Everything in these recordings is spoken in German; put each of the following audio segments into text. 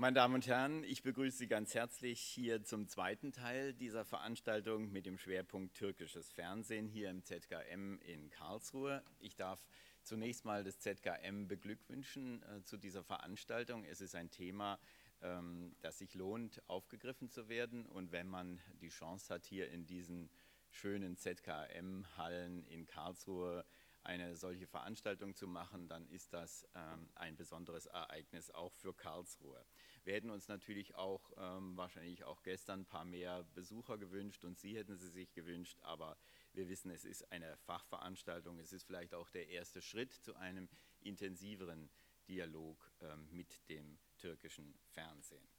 Meine Damen und Herren, ich begrüße Sie ganz herzlich hier zum zweiten Teil dieser Veranstaltung mit dem Schwerpunkt türkisches Fernsehen hier im ZKM in Karlsruhe. Ich darf zunächst mal das ZKM beglückwünschen äh, zu dieser Veranstaltung. Es ist ein Thema, ähm, das sich lohnt, aufgegriffen zu werden. Und wenn man die Chance hat, hier in diesen schönen ZKM-Hallen in Karlsruhe eine solche Veranstaltung zu machen, dann ist das ähm, ein besonderes Ereignis auch für Karlsruhe. Wir hätten uns natürlich auch ähm, wahrscheinlich auch gestern ein paar mehr Besucher gewünscht und Sie hätten sie sich gewünscht, aber wir wissen, es ist eine Fachveranstaltung. Es ist vielleicht auch der erste Schritt zu einem intensiveren Dialog ähm, mit dem türkischen Fernsehen.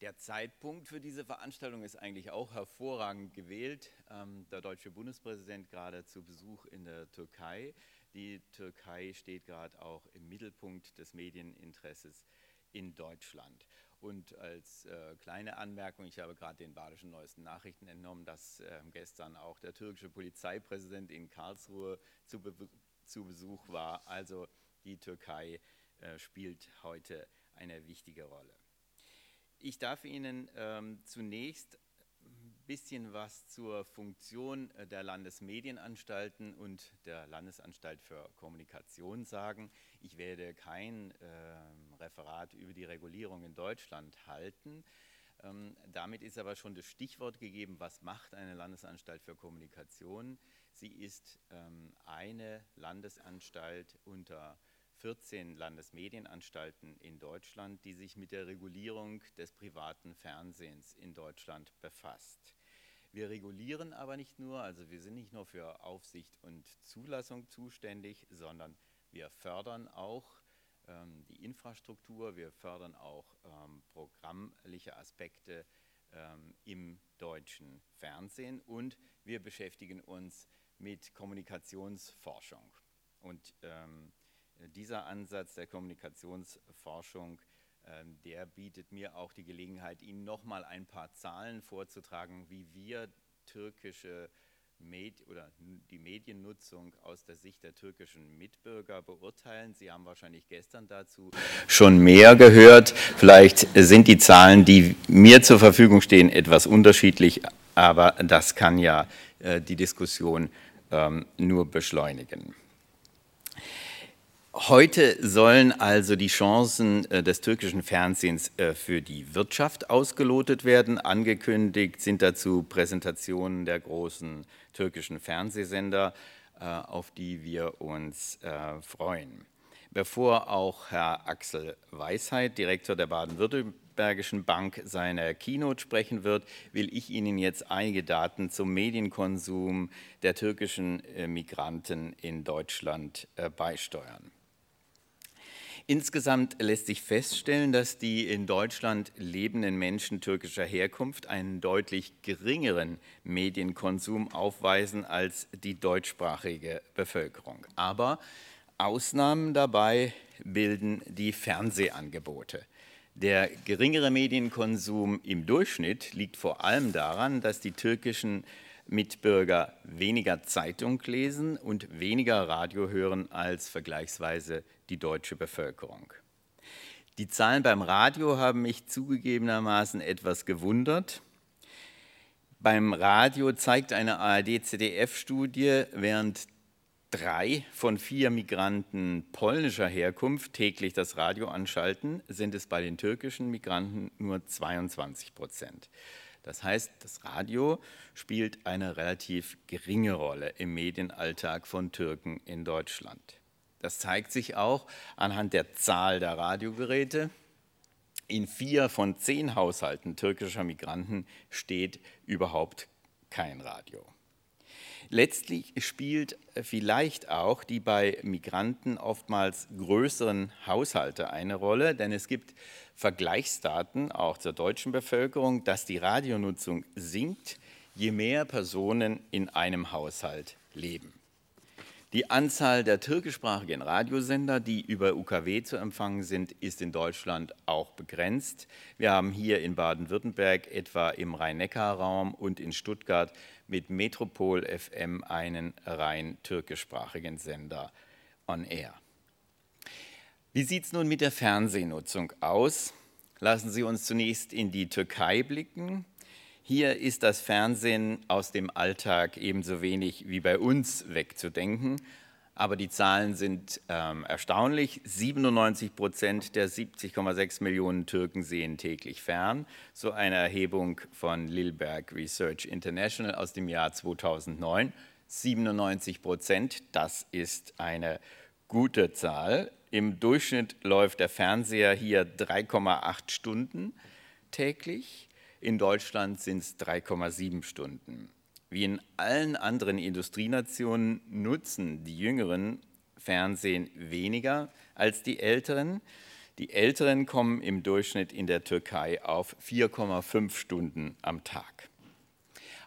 Der Zeitpunkt für diese Veranstaltung ist eigentlich auch hervorragend gewählt. Ähm, der deutsche Bundespräsident gerade zu Besuch in der Türkei. Die Türkei steht gerade auch im Mittelpunkt des Medieninteresses in Deutschland. Und als äh, kleine Anmerkung, ich habe gerade den badischen neuesten Nachrichten entnommen, dass äh, gestern auch der türkische Polizeipräsident in Karlsruhe zu, Be zu Besuch war. Also die Türkei äh, spielt heute eine wichtige Rolle. Ich darf Ihnen ähm, zunächst ein bisschen was zur Funktion äh, der Landesmedienanstalten und der Landesanstalt für Kommunikation sagen. Ich werde kein äh, Referat über die Regulierung in Deutschland halten. Ähm, damit ist aber schon das Stichwort gegeben, was macht eine Landesanstalt für Kommunikation? Sie ist ähm, eine Landesanstalt unter 14 Landesmedienanstalten in Deutschland, die sich mit der Regulierung des privaten Fernsehens in Deutschland befasst. Wir regulieren aber nicht nur, also wir sind nicht nur für Aufsicht und Zulassung zuständig, sondern wir fördern auch ähm, die Infrastruktur, wir fördern auch ähm, programmliche Aspekte ähm, im deutschen Fernsehen und wir beschäftigen uns mit Kommunikationsforschung. Und ähm, dieser Ansatz der Kommunikationsforschung, ähm, der bietet mir auch die Gelegenheit, Ihnen nochmal ein paar Zahlen vorzutragen, wie wir türkische Med oder die Mediennutzung aus der Sicht der türkischen Mitbürger beurteilen. Sie haben wahrscheinlich gestern dazu schon mehr gehört. Vielleicht sind die Zahlen, die mir zur Verfügung stehen, etwas unterschiedlich, aber das kann ja äh, die Diskussion ähm, nur beschleunigen. Heute sollen also die Chancen äh, des türkischen Fernsehens äh, für die Wirtschaft ausgelotet werden. Angekündigt sind dazu Präsentationen der großen türkischen Fernsehsender, äh, auf die wir uns freuen. Bevor auch Herr Axel Weisheit, Direktor der Baden-Württembergischen Bank, seine Keynote sprechen wird, will ich Ihnen jetzt einige Daten zum Medienkonsum der türkischen Migranten in Deutschland beisteuern. Insgesamt lässt sich feststellen, dass die in Deutschland lebenden Menschen türkischer Herkunft einen deutlich geringeren Medienkonsum aufweisen als die deutschsprachige Bevölkerung. Aber Ausnahmen dabei bilden die Fernsehangebote. Der geringere Medienkonsum im Durchschnitt liegt vor allem daran, dass die türkischen Mitbürger weniger Zeitung lesen und weniger Radio hören als vergleichsweise die deutsche Bevölkerung. Die Zahlen beim Radio haben mich zugegebenermaßen etwas gewundert. Beim Radio zeigt eine ARD-ZDF-Studie, während drei von vier Migranten polnischer Herkunft täglich das Radio anschalten, sind es bei den türkischen Migranten nur 22 Prozent. Das heißt, das Radio spielt eine relativ geringe Rolle im Medienalltag von Türken in Deutschland. Das zeigt sich auch anhand der Zahl der Radiogeräte. In vier von zehn Haushalten türkischer Migranten steht überhaupt kein Radio. Letztlich spielt vielleicht auch die bei Migranten oftmals größeren Haushalte eine Rolle, denn es gibt Vergleichsdaten auch zur deutschen Bevölkerung, dass die Radionutzung sinkt, je mehr Personen in einem Haushalt leben. Die Anzahl der türkischsprachigen Radiosender, die über UKW zu empfangen sind, ist in Deutschland auch begrenzt. Wir haben hier in Baden-Württemberg etwa im Rhein-Neckar-Raum und in Stuttgart mit Metropol FM einen rein türkischsprachigen Sender on Air. Wie sieht es nun mit der Fernsehnutzung aus? Lassen Sie uns zunächst in die Türkei blicken. Hier ist das Fernsehen aus dem Alltag ebenso wenig wie bei uns wegzudenken. Aber die Zahlen sind ähm, erstaunlich. 97 Prozent der 70,6 Millionen Türken sehen täglich fern. So eine Erhebung von Lilberg Research International aus dem Jahr 2009. 97 Prozent, das ist eine gute Zahl. Im Durchschnitt läuft der Fernseher hier 3,8 Stunden täglich. In Deutschland sind es 3,7 Stunden. Wie in allen anderen Industrienationen nutzen die Jüngeren Fernsehen weniger als die Älteren. Die Älteren kommen im Durchschnitt in der Türkei auf 4,5 Stunden am Tag.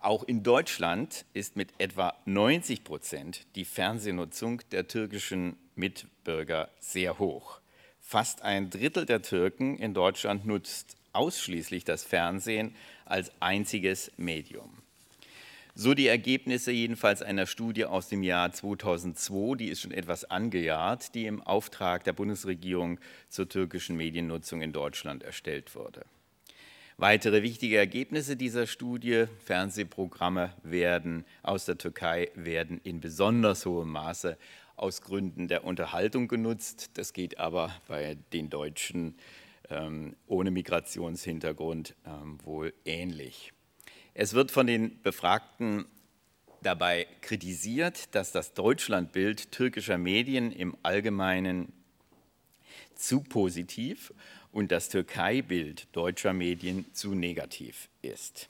Auch in Deutschland ist mit etwa 90 Prozent die Fernsehnutzung der türkischen Mitbürger sehr hoch. Fast ein Drittel der Türken in Deutschland nutzt ausschließlich das Fernsehen als einziges Medium. So die Ergebnisse jedenfalls einer Studie aus dem Jahr 2002, die ist schon etwas angejahrt, die im Auftrag der Bundesregierung zur türkischen Mediennutzung in Deutschland erstellt wurde. Weitere wichtige Ergebnisse dieser Studie, Fernsehprogramme werden aus der Türkei werden in besonders hohem Maße aus Gründen der Unterhaltung genutzt. Das geht aber bei den Deutschen ähm, ohne Migrationshintergrund ähm, wohl ähnlich. Es wird von den Befragten dabei kritisiert, dass das Deutschlandbild türkischer Medien im Allgemeinen zu positiv und das Türkei-Bild deutscher Medien zu negativ ist.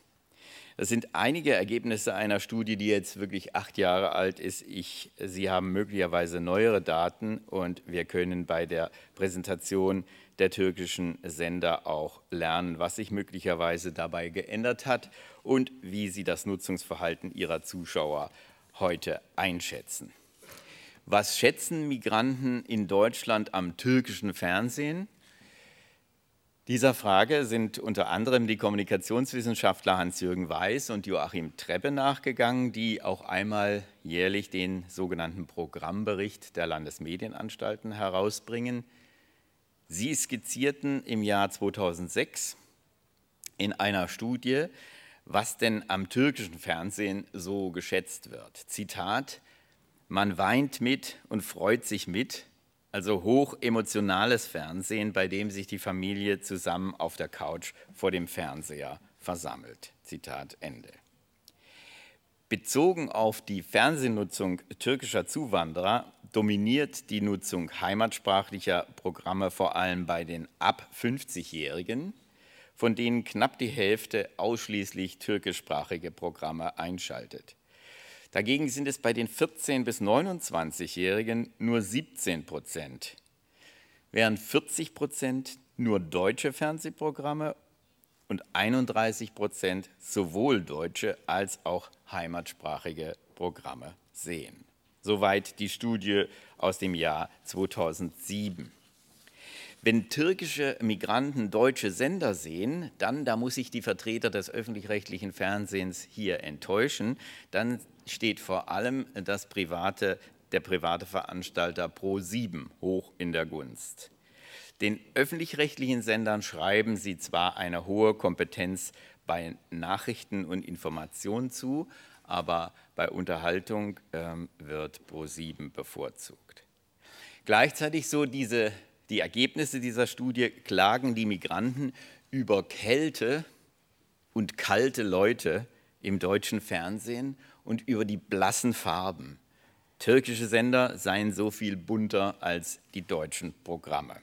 Das sind einige Ergebnisse einer Studie, die jetzt wirklich acht Jahre alt ist. Ich, Sie haben möglicherweise neuere Daten und wir können bei der Präsentation der türkischen Sender auch lernen, was sich möglicherweise dabei geändert hat und wie sie das Nutzungsverhalten ihrer Zuschauer heute einschätzen. Was schätzen Migranten in Deutschland am türkischen Fernsehen? Dieser Frage sind unter anderem die Kommunikationswissenschaftler Hans-Jürgen Weiß und Joachim Treppe nachgegangen, die auch einmal jährlich den sogenannten Programmbericht der Landesmedienanstalten herausbringen. Sie skizzierten im Jahr 2006 in einer Studie, was denn am türkischen Fernsehen so geschätzt wird. Zitat, man weint mit und freut sich mit, also hoch emotionales Fernsehen, bei dem sich die Familie zusammen auf der Couch vor dem Fernseher versammelt. Zitat Ende. Bezogen auf die Fernsehnutzung türkischer Zuwanderer dominiert die Nutzung heimatsprachlicher Programme vor allem bei den ab 50-Jährigen, von denen knapp die Hälfte ausschließlich türkischsprachige Programme einschaltet. Dagegen sind es bei den 14- bis 29-Jährigen nur 17 Prozent, während 40 Prozent nur deutsche Fernsehprogramme und 31 Prozent sowohl deutsche als auch heimatsprachige Programme sehen. Soweit die Studie aus dem Jahr 2007. Wenn türkische Migranten deutsche Sender sehen, dann, da muss ich die Vertreter des öffentlich-rechtlichen Fernsehens hier enttäuschen, dann steht vor allem das private, der private Veranstalter Pro7 hoch in der Gunst. Den öffentlich-rechtlichen Sendern schreiben sie zwar eine hohe Kompetenz bei Nachrichten und Informationen zu, aber bei Unterhaltung ähm, wird Pro7 bevorzugt. Gleichzeitig so diese die Ergebnisse dieser Studie klagen die Migranten über Kälte und kalte Leute im deutschen Fernsehen und über die blassen Farben. Türkische Sender seien so viel bunter als die deutschen Programme.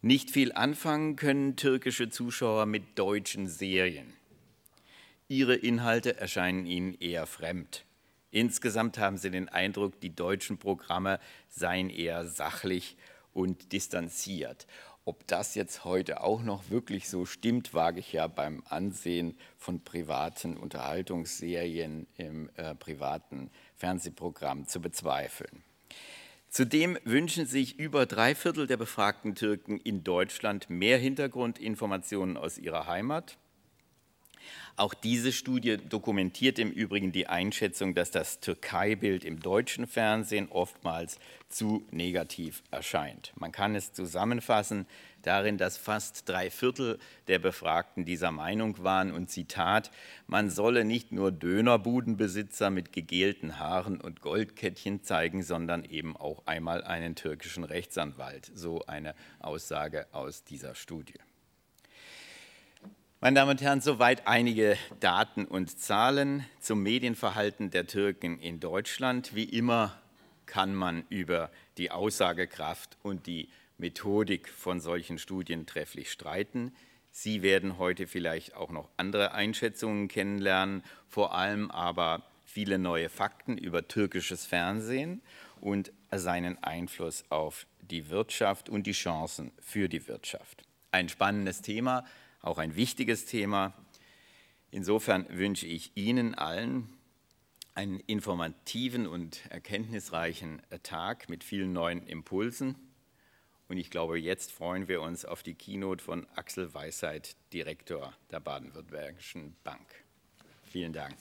Nicht viel anfangen können türkische Zuschauer mit deutschen Serien. Ihre Inhalte erscheinen ihnen eher fremd. Insgesamt haben sie den Eindruck, die deutschen Programme seien eher sachlich und distanziert. Ob das jetzt heute auch noch wirklich so stimmt, wage ich ja beim Ansehen von privaten Unterhaltungsserien im äh, privaten Fernsehprogramm zu bezweifeln. Zudem wünschen sich über drei Viertel der befragten Türken in Deutschland mehr Hintergrundinformationen aus ihrer Heimat. Auch diese Studie dokumentiert im Übrigen die Einschätzung, dass das Türkei-Bild im deutschen Fernsehen oftmals zu negativ erscheint. Man kann es zusammenfassen darin, dass fast drei Viertel der Befragten dieser Meinung waren und Zitat, man solle nicht nur Dönerbudenbesitzer mit gegelten Haaren und Goldkettchen zeigen, sondern eben auch einmal einen türkischen Rechtsanwalt. So eine Aussage aus dieser Studie. Meine Damen und Herren, soweit einige Daten und Zahlen zum Medienverhalten der Türken in Deutschland. Wie immer kann man über die Aussagekraft und die Methodik von solchen Studien trefflich streiten. Sie werden heute vielleicht auch noch andere Einschätzungen kennenlernen, vor allem aber viele neue Fakten über türkisches Fernsehen und seinen Einfluss auf die Wirtschaft und die Chancen für die Wirtschaft. Ein spannendes Thema, auch ein wichtiges Thema. Insofern wünsche ich Ihnen allen einen informativen und erkenntnisreichen Tag mit vielen neuen Impulsen. Und ich glaube, jetzt freuen wir uns auf die Keynote von Axel Weisheit, Direktor der Baden-Württembergischen Bank. Vielen Dank.